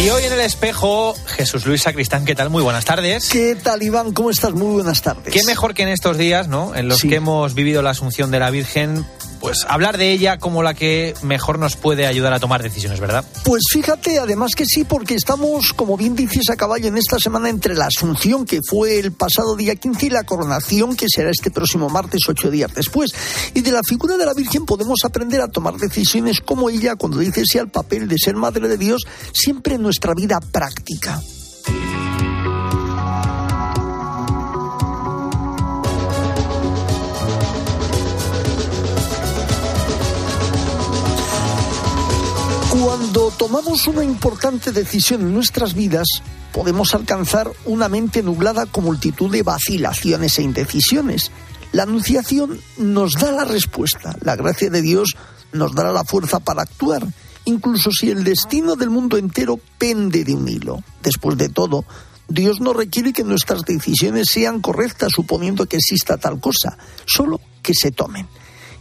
Y hoy en el espejo, Jesús Luis Sacristán, ¿qué tal? Muy buenas tardes. ¿Qué tal, Iván? ¿Cómo estás? Muy buenas tardes. Qué mejor que en estos días, ¿no? En los Sí. que hemos vivido la Asunción de la Virgen, pues hablar de ella como la que mejor nos puede ayudar a tomar decisiones, ¿verdad? Pues fíjate, además que sí, porque estamos, como bien dices, a caballo en esta semana entre la Asunción, que fue el pasado día 15, y la coronación, que será este próximo martes, ocho días después. Y de la figura de la Virgen podemos aprender a tomar decisiones como ella, cuando dice sí al papel de ser Madre de Dios, siempre en nuestra vida práctica. Cuando tomamos una importante decisión en nuestras vidas, podemos alcanzar una mente nublada con multitud de vacilaciones e indecisiones. La anunciación nos da la respuesta, la gracia de Dios nos dará la fuerza para actuar, incluso si el destino del mundo entero pende de un hilo. Después de todo, Dios no requiere que nuestras decisiones sean correctas suponiendo que exista tal cosa, solo que se tomen.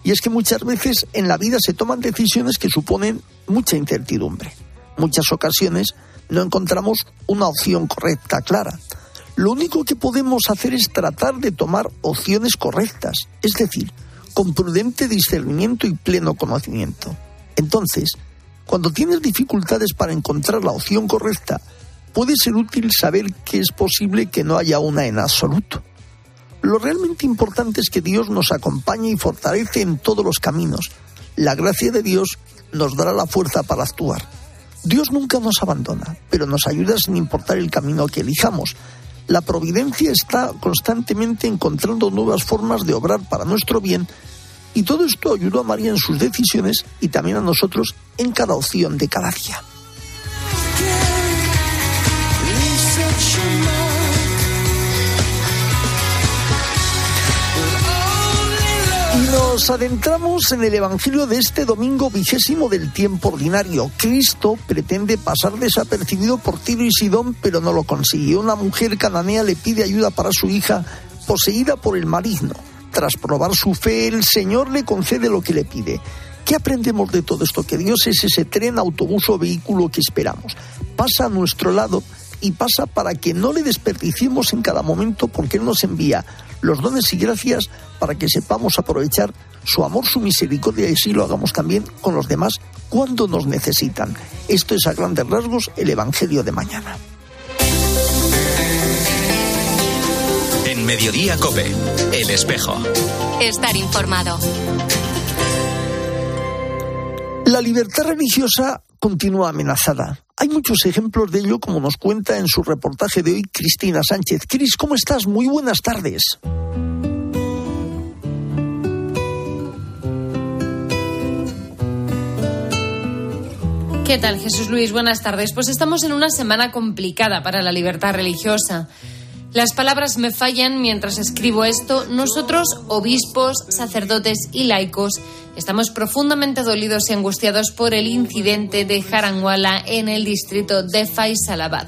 Y es que muchas veces en la vida se toman decisiones que suponen mucha incertidumbre. Muchas ocasiones no encontramos una opción correcta, clara. Lo único que podemos hacer es tratar de tomar opciones correctas, es decir, con prudente discernimiento y pleno conocimiento. Entonces, cuando tienes dificultades para encontrar la opción correcta, puede ser útil saber que es posible que no haya una en absoluto. Lo realmente importante es que Dios nos acompañe y fortalece en todos los caminos. La gracia de Dios nos dará la fuerza para actuar. Dios nunca nos abandona, pero nos ayuda sin importar el camino que elijamos. La providencia está constantemente encontrando nuevas formas de obrar para nuestro bien y todo esto ayudó a María en sus decisiones y también a nosotros en cada opción de cada día. Nos adentramos en el Evangelio de este domingo vigésimo del tiempo ordinario. Cristo pretende pasar desapercibido por Tiro y Sidón, pero no lo consigue. Una mujer cananea le pide ayuda para su hija, poseída por el maligno. Tras probar su fe, el Señor le concede lo que le pide. ¿Qué aprendemos de todo esto? Que Dios es ese tren, autobús o vehículo que esperamos. Pasa a nuestro lado y pasa para que no le desperdiciemos en cada momento porque Él nos envía los dones y gracias para que sepamos aprovechar su amor, su misericordia y así lo hagamos también con los demás cuando nos necesitan. Esto es a grandes rasgos el Evangelio de mañana. En Mediodía Cope, El Espejo. Estar informado. La libertad religiosa continúa amenazada. Hay muchos ejemplos de ello, como nos cuenta en su reportaje de hoy Cristina Sánchez. Cris, ¿cómo estás? Muy buenas tardes. ¿Qué tal, Jesús Luis? Buenas tardes. Pues estamos en una semana complicada para la libertad religiosa. Las palabras me fallan mientras escribo esto. Nosotros, obispos, sacerdotes y laicos, estamos profundamente dolidos y angustiados por el incidente de Haranwala en el distrito de Faisalabad.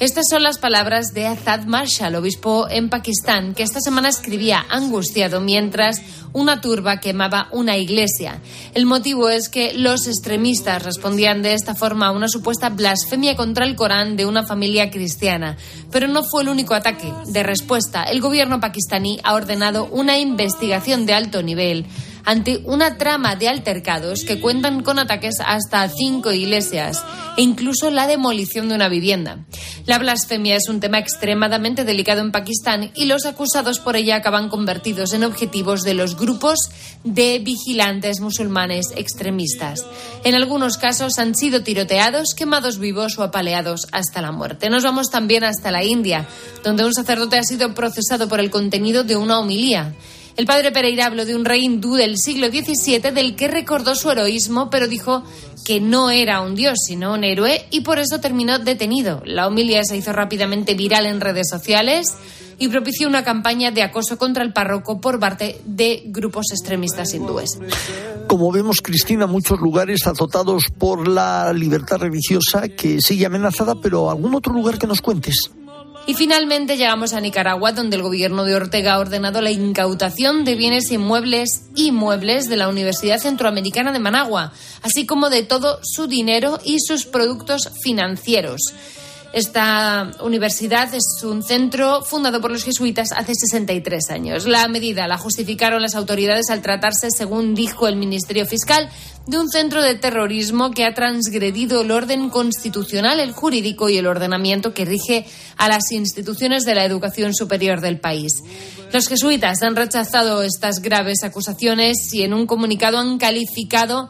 Estas son las palabras de Azad Marshall, obispo en Pakistán, que esta semana escribía angustiado mientras una turba quemaba una iglesia. El motivo es que los extremistas respondían de esta forma a una supuesta blasfemia contra el Corán de una familia cristiana. Pero no fue el único ataque. De respuesta, el gobierno pakistaní ha ordenado una investigación de alto nivel ante una trama de altercados que cuentan con ataques hasta cinco iglesias e incluso la demolición de una vivienda. La blasfemia es un tema extremadamente delicado en Pakistán y los acusados por ella acaban convertidos en objetivos de los grupos de vigilantes musulmanes extremistas. En algunos casos han sido tiroteados, quemados vivos o apaleados hasta la muerte. Nos vamos también hasta la India, donde un sacerdote ha sido procesado por el contenido de una homilía. El padre Pereira habló de un rey hindú del siglo XVII del que recordó su heroísmo, pero dijo que no era un dios, sino un héroe, y por eso terminó detenido. La homilía se hizo rápidamente viral en redes sociales y propició una campaña de acoso contra el párroco por parte de grupos extremistas hindúes. Como vemos, Cristina, muchos lugares azotados por la libertad religiosa que sigue amenazada, pero algún otro lugar que nos cuentes. Y finalmente llegamos a Nicaragua, donde el gobierno de Ortega ha ordenado la incautación de bienes inmuebles y muebles de la Universidad Centroamericana de Managua, así como de todo su dinero y sus productos financieros. Esta universidad es un centro fundado por los jesuitas hace 63 años. La medida la justificaron las autoridades al tratarse, según dijo el Ministerio Fiscal, de un centro de terrorismo que ha transgredido el orden constitucional, el jurídico y el ordenamiento que rige a las instituciones de la educación superior del país. Los jesuitas han rechazado estas graves acusaciones y en un comunicado han calificado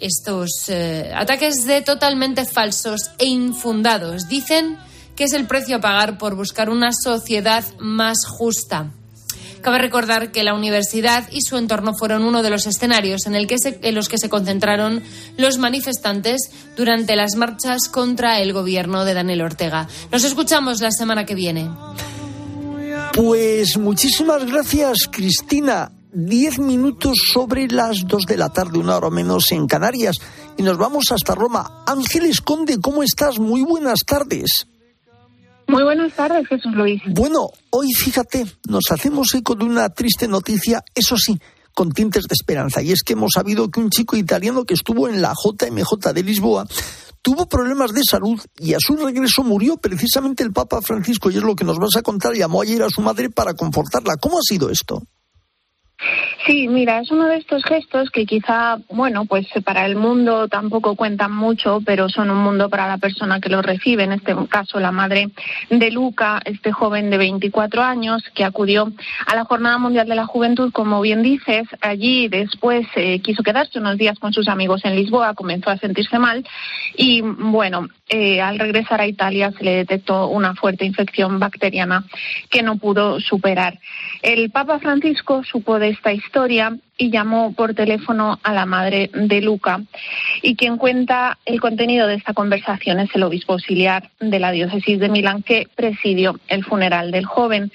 estos eh, ataques de totalmente falsos e infundados. Dicen que es el precio a pagar por buscar una sociedad más justa. Cabe recordar que la universidad y su entorno fueron uno de los escenarios en, el que en los que se concentraron los manifestantes durante las marchas contra el gobierno de Daniel Ortega. Nos escuchamos la semana que viene. Pues muchísimas gracias, Cristina. Diez minutos sobre las dos de la tarde, una hora menos en Canarias. Y nos vamos hasta Roma. Ángeles Conde, ¿cómo estás? Muy buenas tardes. Muy buenas tardes, Jesús Luis. Bueno, hoy fíjate, nos hacemos eco de una triste noticia, eso sí, con tintes de esperanza. Y es que hemos sabido que un chico italiano que estuvo en la JMJ de Lisboa tuvo problemas de salud y a su regreso murió precisamente el Papa Francisco. Y es lo que nos vas a contar. Llamó ayer a su madre para confortarla. ¿Cómo ha sido esto? Sí, mira, es uno de estos gestos que quizá, bueno, pues para el mundo tampoco cuentan mucho, pero son un mundo para la persona que lo recibe, en este caso la madre de Luca, este joven de 24 años que acudió a la Jornada Mundial de la Juventud, como bien dices, allí después eh, quiso quedarse unos días con sus amigos en Lisboa, comenzó a sentirse mal y, bueno, eh, al regresar a Italia se le detectó una fuerte infección bacteriana que no pudo superar. El Papa Francisco supo de esta historia y llamó por teléfono a la madre de Luca. Y quien cuenta el contenido de esta conversación es el obispo auxiliar de la diócesis de Milán que presidió el funeral del joven.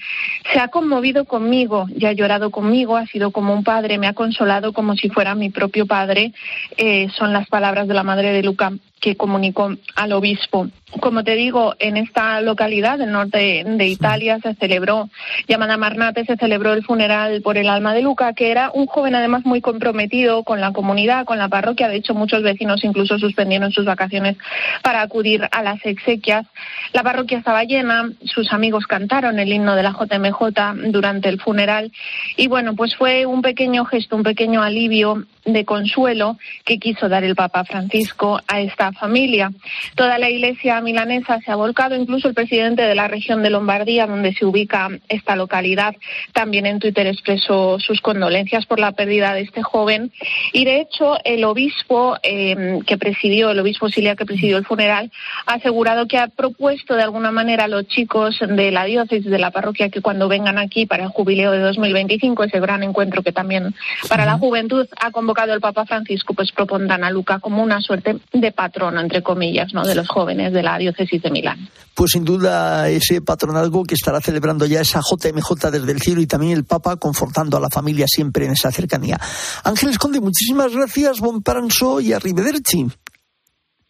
Se ha conmovido conmigo y ha llorado conmigo, ha sido como un padre, me ha consolado como si fuera mi propio padre. Eh, son las palabras de la madre de Luca que comunicó al obispo. Como te digo, en esta localidad del norte de Italia se celebró, llamada Marnate, se celebró el funeral por el alma de Luca, que era un joven además muy comprometido con la comunidad, con la parroquia. De hecho, muchos vecinos incluso suspendieron sus vacaciones para acudir a las exequias. La parroquia estaba llena, sus amigos cantaron el himno de la JMJ durante el funeral y bueno, pues fue un pequeño gesto, un pequeño alivio de consuelo que quiso dar el Papa Francisco a esta familia. Toda la iglesia milanesa se ha volcado, incluso el presidente de la región de Lombardía, donde se ubica esta localidad, también en Twitter expresó sus condolencias por la pérdida de este joven. Y de hecho, el obispo eh, que presidió, el obispo auxiliar que presidió el funeral, ha asegurado que ha propuesto de alguna manera a los chicos de la diócesis, de la parroquia, que cuando vengan aquí para el jubileo de 2025, ese gran encuentro que también para la juventud ha convocado el Papa Francisco, pues propondrán a Luca como una suerte de patrono, entre comillas, ¿no? de los jóvenes de la diócesis de Milán. Pues sin duda ese patronazgo que estará celebrando ya esa JMJ desde el cielo y también el Papa confortando a la familia siempre en esa cercanía. Ángeles Conde, muchísimas gracias, bon pranzo y arrivederci.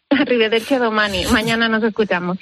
Arrivederci a Domani. Mañana nos escuchamos.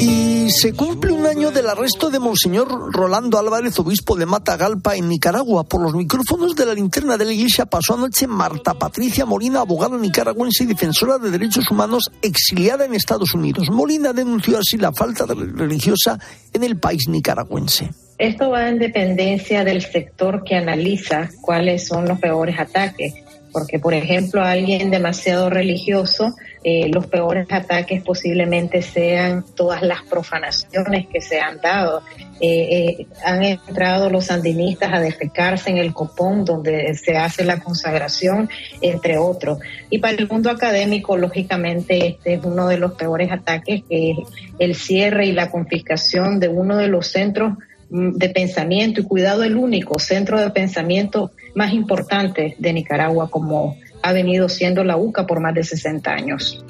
Y se cumple un año del arresto de Monseñor Rolando Álvarez, obispo de Matagalpa, en Nicaragua. Por los micrófonos de la linterna de la iglesia pasó anoche Marta Patricia Molina, abogada nicaragüense y defensora de derechos humanos, exiliada en Estados Unidos. Molina denunció así la falta religiosa en el país nicaragüense. Esto va en dependencia del sector que analiza cuáles son los peores ataques porque por ejemplo alguien demasiado religioso, eh, los peores ataques posiblemente sean todas las profanaciones que se han dado. Eh, eh, han entrado los sandinistas a defecarse en el copón donde se hace la consagración, entre otros. Y para el mundo académico, lógicamente, este es uno de los peores ataques, que es el cierre y la confiscación de uno de los centros mm, de pensamiento y cuidado el único centro de pensamiento más importante de Nicaragua, como ha venido siendo la UCA por más de 60 años.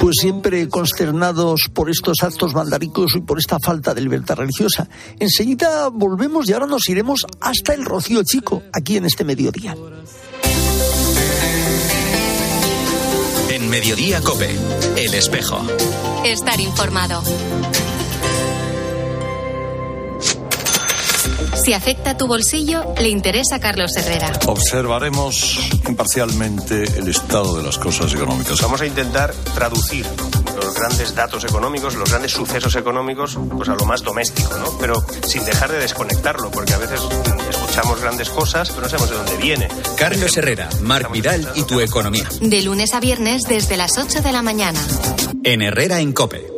Pues siempre consternados por estos actos mandaricos y por esta falta de libertad religiosa. Enseguida volvemos y ahora nos iremos hasta el Rocío Chico, aquí en este mediodía. En Mediodía Cope, El Espejo. Estar informado. Si afecta tu bolsillo, le interesa a Carlos Herrera. Observaremos imparcialmente el estado de las cosas económicas. Vamos a intentar traducir los grandes datos económicos, los grandes sucesos económicos, pues a lo más doméstico, ¿no? Pero sin dejar de desconectarlo, porque a veces escuchamos grandes cosas, pero no sabemos de dónde viene. Carlos Herrera, Marc Vidal y tu economía. De lunes a viernes desde las 8 de la mañana. En Herrera en Cope.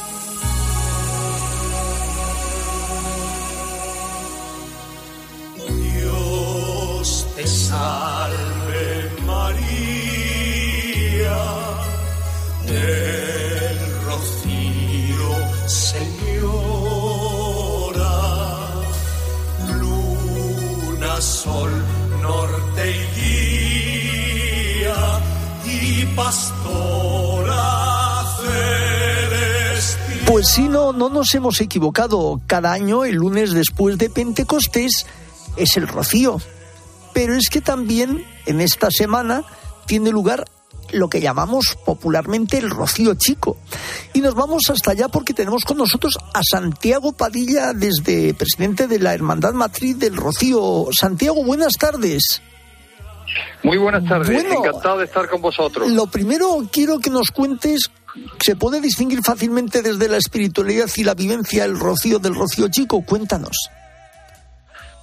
Pues sí, no, no nos hemos equivocado. Cada año, el lunes después de Pentecostés, es el rocío. Pero es que también en esta semana tiene lugar lo que llamamos popularmente el rocío chico. Y nos vamos hasta allá porque tenemos con nosotros a Santiago Padilla, desde presidente de la Hermandad Matriz del Rocío. Santiago, buenas tardes. Muy buenas tardes, Bueno. encantado de estar con vosotros. Lo primero quiero que nos cuentes, ¿se puede distinguir fácilmente desde la espiritualidad y la vivencia el rocío del rocío chico? Cuéntanos.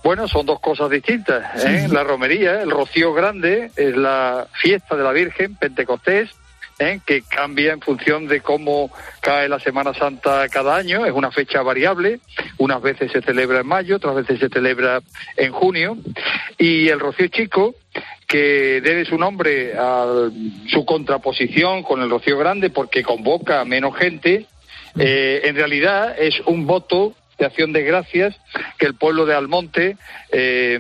Bueno, son dos cosas distintas. ¿eh? La romería, el rocío grande, es la fiesta de la Virgen, Pentecostés, ¿eh? que cambia en función de cómo cae la Semana Santa cada año. Es una fecha variable. Unas veces se celebra en mayo, otras veces se celebra en junio. Y el rocío chico, que debe su nombre a su contraposición con el rocío grande, porque convoca a menos gente, eh, en realidad es un voto de acción de gracias que el pueblo de Almonte eh,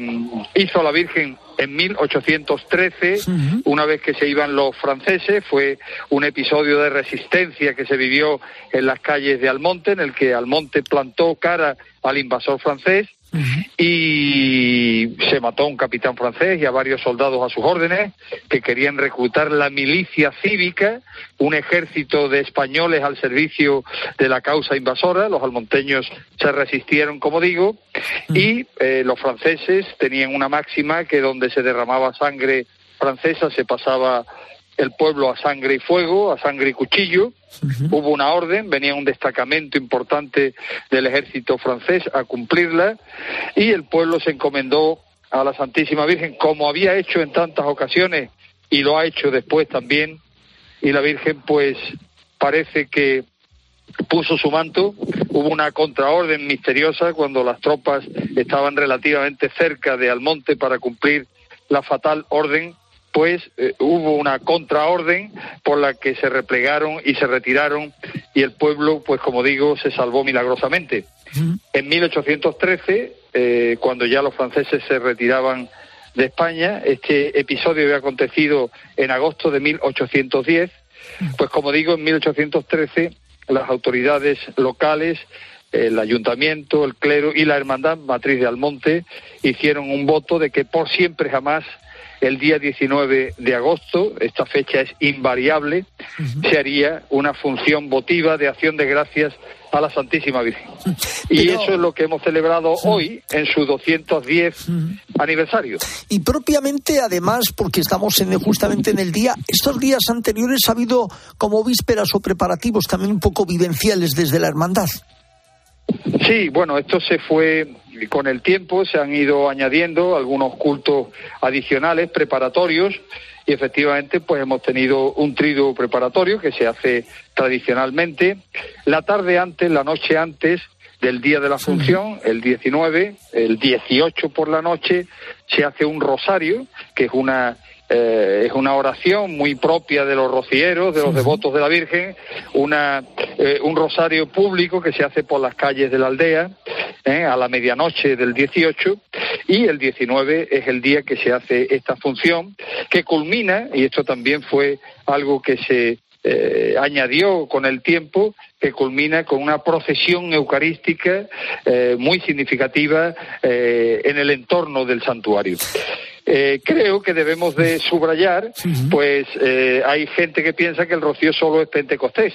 hizo a la Virgen en 1813, una vez que se iban los franceses, fue un episodio de resistencia que se vivió en las calles de Almonte, en el que Almonte plantó cara al invasor francés y se mató a un capitán francés y a varios soldados a sus órdenes que querían reclutar la milicia cívica, un ejército de españoles al servicio de la causa invasora. Los almonteños se resistieron, como digo, y eh, los franceses tenían una máxima que donde se derramaba sangre francesa se pasaba el pueblo a sangre y fuego, a sangre y cuchillo. Hubo una orden, venía un destacamento importante del ejército francés a cumplirla y el pueblo se encomendó a la Santísima Virgen como había hecho en tantas ocasiones y lo ha hecho después también. Y la Virgen pues parece que puso su manto, hubo una contraorden misteriosa cuando las tropas estaban relativamente cerca de Almonte para cumplir la fatal orden pues eh, hubo una contraorden por la que se replegaron y se retiraron y el pueblo, pues como digo, se salvó milagrosamente. En 1813, eh, cuando ya los franceses se retiraban de España, este episodio había acontecido en agosto de 1810, pues como digo, en 1813 las autoridades locales el ayuntamiento, el clero y la hermandad matriz de Almonte hicieron un voto de que por siempre jamás el día 19 de agosto, esta fecha es invariable, se haría una función votiva de acción de gracias a la Santísima Virgen. Y eso es lo que hemos celebrado hoy en su 210 aniversario. Y propiamente, además, porque estamos en, justamente en el día, estos días anteriores ha habido como vísperas o preparativos también un poco vivenciales desde la hermandad. Sí, bueno, esto se fue con el tiempo, se han ido añadiendo algunos cultos adicionales, preparatorios, y efectivamente pues hemos tenido un triduo preparatorio que se hace tradicionalmente. La tarde antes, la noche antes del día de la función, el 19, el 18 por la noche, se hace un rosario, que es una eh, es una oración muy propia de los rocieros, de los devotos de la Virgen, una, eh, un rosario público que se hace por las calles de la aldea eh, a la medianoche del 18 y el 19 es el día que se hace esta función que culmina, y esto también fue algo que se eh, añadió con el tiempo que culmina con una procesión eucarística eh, muy significativa eh, en el entorno del santuario. Eh, creo que debemos de subrayar, pues eh, hay gente que piensa que el rocío solo es Pentecostés.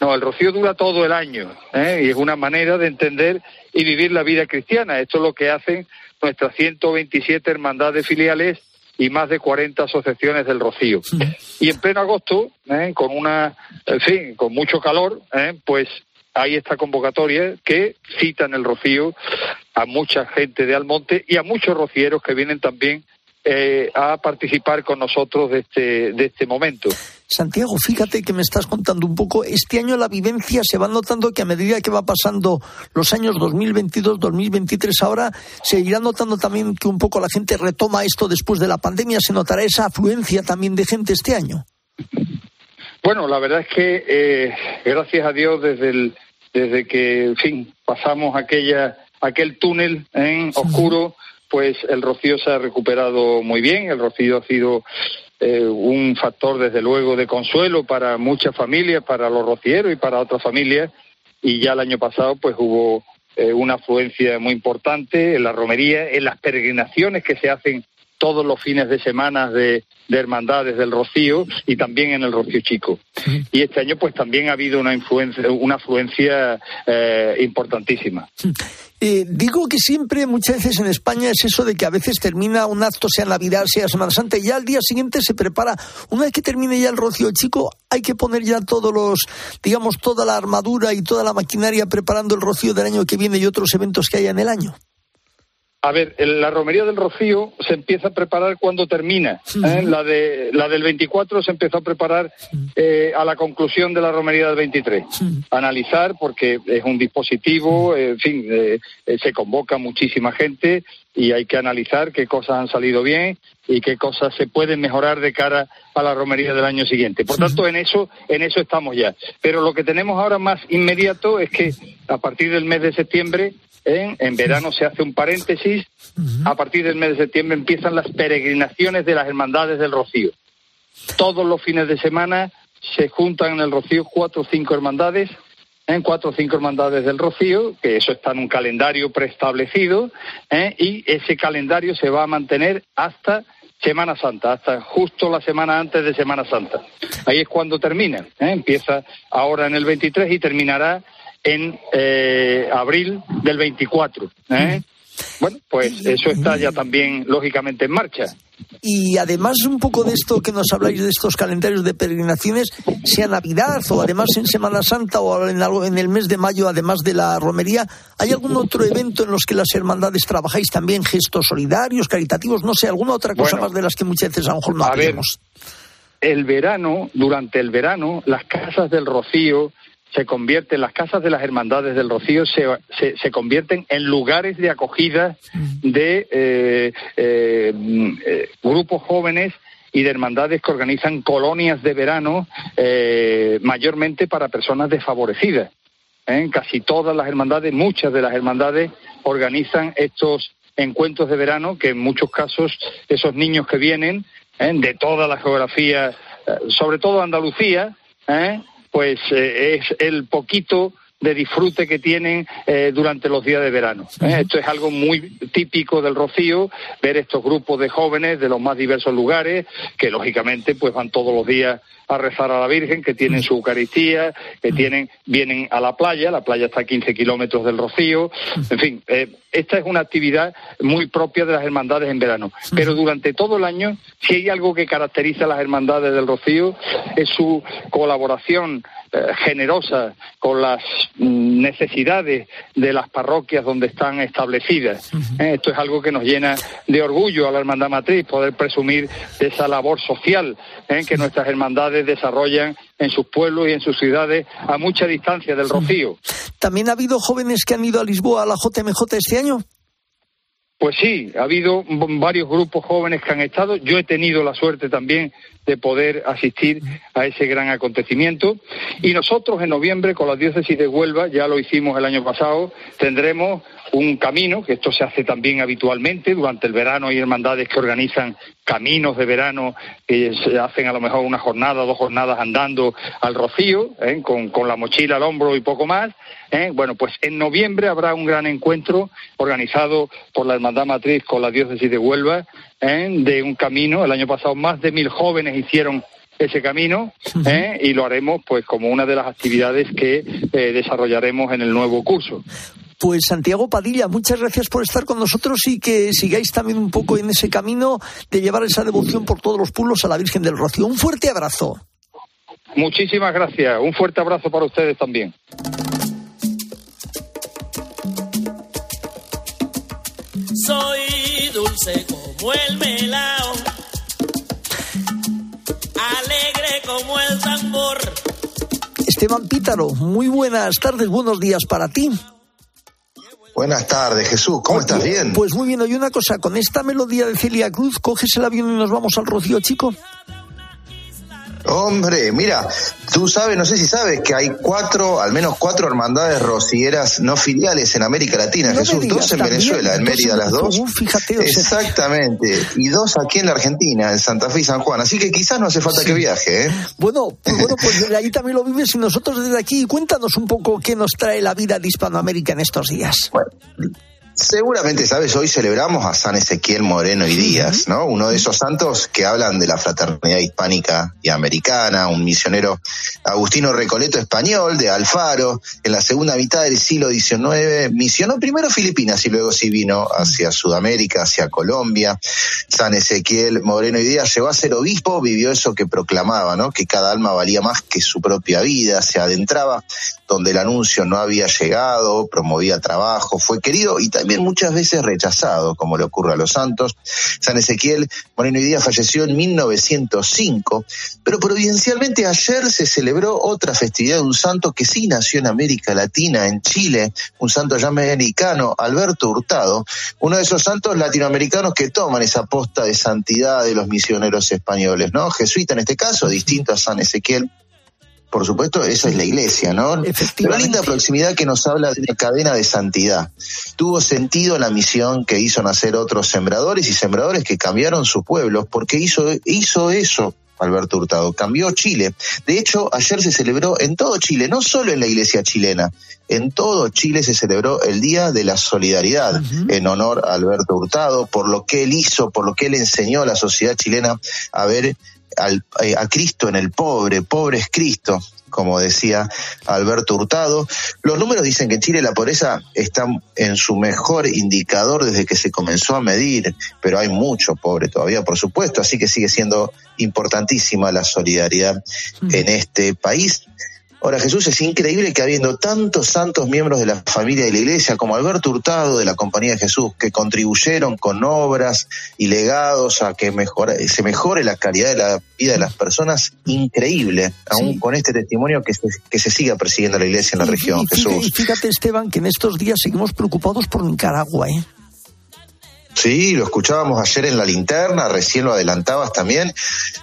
No, el rocío dura todo el año ¿eh? y es una manera de entender y vivir la vida cristiana. Esto es lo que hacen nuestras 127 hermandades filiales y más de 40 asociaciones del Rocío. Y en pleno agosto, ¿eh? con una, en fin, con mucho calor, ¿eh? pues hay esta convocatoria que cita en el Rocío a mucha gente de Almonte y a muchos rocieros que vienen también eh, a participar con nosotros de este, de este momento. Santiago, fíjate que me estás contando un poco. Este año la vivencia se va notando que a medida que va pasando los años 2022, 2023, ahora se irá notando también que un poco la gente retoma esto después de la pandemia. ¿Se notará esa afluencia también de gente este año? Bueno, la verdad es que eh, gracias a Dios desde el, desde que, en fin, pasamos aquella aquel túnel en oscuro, pues el rocío se ha recuperado muy bien. El rocío ha sido eh, un factor, desde luego, de consuelo para muchas familias, para los rocieros y para otras familias. Y ya el año pasado, pues hubo eh, una afluencia muy importante en la romería, en las peregrinaciones que se hacen todos los fines de semana de, de hermandades del Rocío y también en el Rocío Chico. Y este año pues también ha habido una influencia, una afluencia eh, importantísima. Eh, digo que siempre, muchas veces en España, es eso de que a veces termina un acto, sea Navidad, sea Semana Santa, y ya al día siguiente se prepara. Una vez que termine ya el rocío chico, hay que poner ya todos los, digamos, toda la armadura y toda la maquinaria preparando el rocío del año que viene y otros eventos que haya en el año. A ver, la romería del Rocío se empieza a preparar cuando termina. ¿eh? La, de, la del 24 se empezó a preparar eh, a la conclusión de la romería del 23. Analizar, porque es un dispositivo, en fin, eh, se convoca muchísima gente y hay que analizar qué cosas han salido bien y qué cosas se pueden mejorar de cara a la romería del año siguiente. Por tanto, en eso, en eso estamos ya. Pero lo que tenemos ahora más inmediato es que a partir del mes de septiembre ¿eh? En verano se hace un paréntesis. A partir del mes de septiembre empiezan las peregrinaciones de las hermandades del Rocío. Todos los fines de semana se juntan en el Rocío cuatro o cinco hermandades, en cuatro o cinco hermandades del Rocío, que eso está en un calendario preestablecido, ¿eh? y ese calendario se va a mantener hasta Semana Santa, hasta justo la semana antes de Semana Santa. Ahí es cuando termina. ¿eh? Empieza ahora en el 23 y terminará en eh, abril del 24. ¿eh? Bueno, pues eso está ya también lógicamente en marcha. Y además un poco de esto que nos habláis de estos calendarios de peregrinaciones, sea Navidad o además en Semana Santa o en, algo, en el mes de mayo, además de la romería, ¿hay algún otro evento en los que las hermandades trabajáis también gestos solidarios, caritativos, no sé, alguna otra cosa Bueno, más de las que muchas veces a lo mejor no hablemos? el verano, durante el verano, las casas del Rocío se convierten, las casas de las hermandades del Rocío se, se, se convierten en lugares de acogida de eh, eh, grupos jóvenes y de hermandades que organizan colonias de verano eh, mayormente para personas desfavorecidas. Casi todas las hermandades, muchas de las hermandades organizan estos encuentros de verano que en muchos casos esos niños que vienen de toda la geografía, sobre todo Andalucía, ¿eh? Pues eh, es el poquito de disfrute que tienen eh, durante los días de verano. ¿eh? Esto es algo muy típico del Rocío, ver estos grupos de jóvenes de los más diversos lugares, que lógicamente pues van todos los días a rezar a la Virgen, que tienen su Eucaristía, que tienen, vienen a la playa, la playa está a 15 kilómetros del Rocío, en fin, eh, esta es una actividad muy propia de las hermandades en verano. Pero durante todo el año, si hay algo que caracteriza a las hermandades del Rocío, es su colaboración eh, generosa con las mm, necesidades de las parroquias donde están establecidas. Eh, Esto es algo que nos llena de orgullo a la Hermandad Matriz, poder presumir de esa labor social que nuestras hermandades desarrollan en sus pueblos y en sus ciudades a mucha distancia del Rocío. ¿También ha habido jóvenes que han ido a Lisboa a la JMJ este año? Pues sí, ha habido varios grupos jóvenes que han estado. Yo he tenido la suerte también de poder asistir a ese gran acontecimiento. Y nosotros en noviembre con la diócesis de Huelva, ya lo hicimos el año pasado, tendremos un camino, que esto se hace también habitualmente, durante el verano hay hermandades que organizan caminos de verano, que se hacen a lo mejor una jornada, dos jornadas andando al rocío, ¿eh? con, con, la mochila al hombro y poco más. ¿eh? Bueno, pues en noviembre habrá un gran encuentro organizado por la Hermandad Matriz con la Diócesis de Huelva, ¿eh? de un camino. El año pasado más de mil jóvenes hicieron ese camino ¿eh? y lo haremos pues como una de las actividades que eh, desarrollaremos en el nuevo curso. Pues Santiago Padilla, muchas gracias por estar con nosotros y que sigáis también un poco en ese camino de llevar esa devoción por todos los pueblos a la Virgen del Rocío. Un fuerte abrazo. Muchísimas gracias. Un fuerte abrazo para ustedes también. Soy dulce como el melao, alegre como el tambor. Esteban Pítaro, muy buenas tardes, buenos días para ti. Buenas tardes, Jesús. ¿Cómo estás? ¿Bien? Pues muy bien. Oye, una cosa, con esta melodía de Celia Cruz, ¿coges el avión y nos vamos al Rocío, chico? Hombre, mira, tú sabes, no sé si sabes, que hay cuatro, al menos cuatro hermandades rocieras no filiales en América Latina, no Jesús. Digas, dos en también, Venezuela, en Mérida las dos. Fíjate, sea, Exactamente. Y dos aquí en la Argentina, en Santa Fe y San Juan. Así que quizás no hace falta Sí. que viaje, ¿eh? Bueno, pues, bueno, pues desde ahí también lo vives y nosotros desde aquí. Cuéntanos un poco qué nos trae la vida de Hispanoamérica en estos días. Bueno, seguramente sabes, hoy celebramos a San Ezequiel Moreno y Díaz, ¿no? Uno de esos santos que hablan de la fraternidad hispánica y americana, un misionero agustino recoleto español de Alfaro, en la segunda mitad del siglo XIX, misionó primero Filipinas y luego sí vino hacia Sudamérica, hacia Colombia. San Ezequiel Moreno y Díaz llegó a ser obispo, vivió eso que proclamaba, ¿no? Que cada alma valía más que su propia vida, se adentraba donde el anuncio no había llegado, promovía trabajo, fue querido y también muchas veces rechazado, como le ocurre a los santos. San Ezequiel Moreno y Díaz falleció en 1905, pero providencialmente ayer se celebró otra festividad de un santo que sí nació en América Latina, en Chile, un santo ya americano, Alberto Hurtado, uno de esos santos latinoamericanos que toman esa posta de santidad de los misioneros españoles, ¿no? Jesuita en este caso, distinto a San Ezequiel por supuesto, esa es la iglesia, ¿no? Pero linda proximidad que nos habla de una cadena de santidad. Tuvo sentido la misión que hizo nacer otros sembradores y sembradores que cambiaron sus pueblos, porque hizo, hizo eso. Alberto Hurtado cambió Chile. De hecho, ayer se celebró en todo Chile, no solo en la iglesia chilena, en todo Chile se celebró el Día de la Solidaridad en honor a Alberto Hurtado, por lo que él hizo, por lo que él enseñó a la sociedad chilena a ver al, eh, a Cristo en el pobre, pobre es Cristo, como decía Alberto Hurtado. Los números dicen que en Chile la pobreza está en su mejor indicador desde que se comenzó a medir, pero hay mucho pobre todavía, por supuesto, así que sigue siendo importantísima la solidaridad en este país. Ahora, Jesús, es increíble que habiendo tantos santos miembros de la familia de la iglesia, como Alberto Hurtado de la Compañía de Jesús, que contribuyeron con obras y legados a que mejore, se mejore la calidad de la vida de las personas, increíble, aún con este testimonio que se, que se siga persiguiendo la iglesia en la región, Y Jesús. y fíjate, Esteban, que en estos días seguimos preocupados por Nicaragua, ¿eh? Sí, lo escuchábamos ayer en la linterna, recién lo adelantabas también.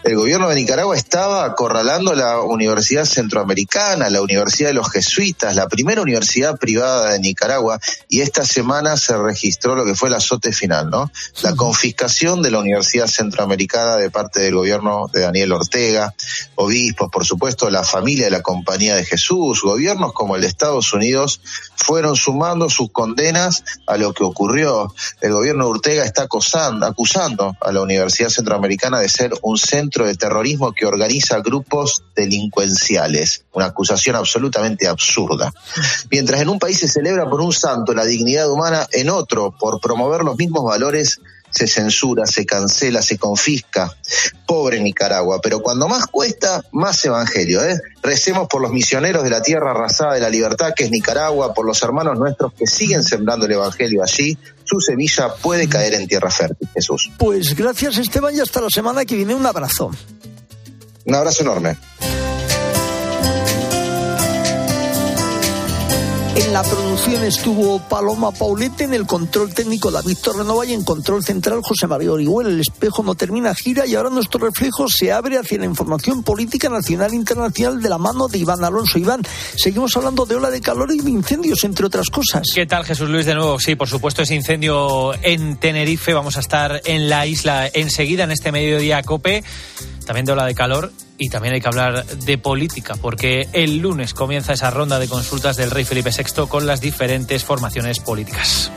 El gobierno de Nicaragua estaba acorralando la Universidad Centroamericana, la Universidad de los Jesuitas, la primera universidad privada de Nicaragua, y esta semana se registró lo que fue el azote final, ¿no? La confiscación de la Universidad Centroamericana de parte del gobierno de Daniel Ortega, obispos, por supuesto, la familia de la Compañía de Jesús, gobiernos como el de Estados Unidos fueron sumando sus condenas a lo que ocurrió. El gobierno Ortega está acusando, acusando a la Universidad Centroamericana de ser un centro de terrorismo que organiza grupos delincuenciales. Una acusación absolutamente absurda. Mientras en un país se celebra por un santo la dignidad humana, en otro, por promover los mismos valores, se censura, se cancela, se confisca. Pobre Nicaragua, pero cuando más cuesta, más evangelio. ¿eh? Recemos por los misioneros de la tierra arrasada de la libertad, que es Nicaragua, por los hermanos nuestros que siguen sembrando el evangelio allí. Su semilla puede caer en tierra fértil, Jesús. Pues gracias, Esteban, y hasta la semana que viene. Un abrazo. Un abrazo enorme. En la producción estuvo Paloma Paulete, en el control técnico David Torrenova y en control central José María Orihuela. El espejo no termina gira y ahora nuestro reflejo se abre hacia la información política nacional e internacional de la mano de Iván Alonso. Iván, seguimos hablando de ola de calor y de incendios, entre otras cosas. ¿Qué tal, Jesús Luis? De nuevo, sí, por supuesto, ese incendio en Tenerife. Vamos a estar en la isla enseguida, en este mediodía COPE. También de ola de calor y también hay que hablar de política, porque el lunes comienza esa ronda de consultas del rey Felipe VI con las diferentes formaciones políticas.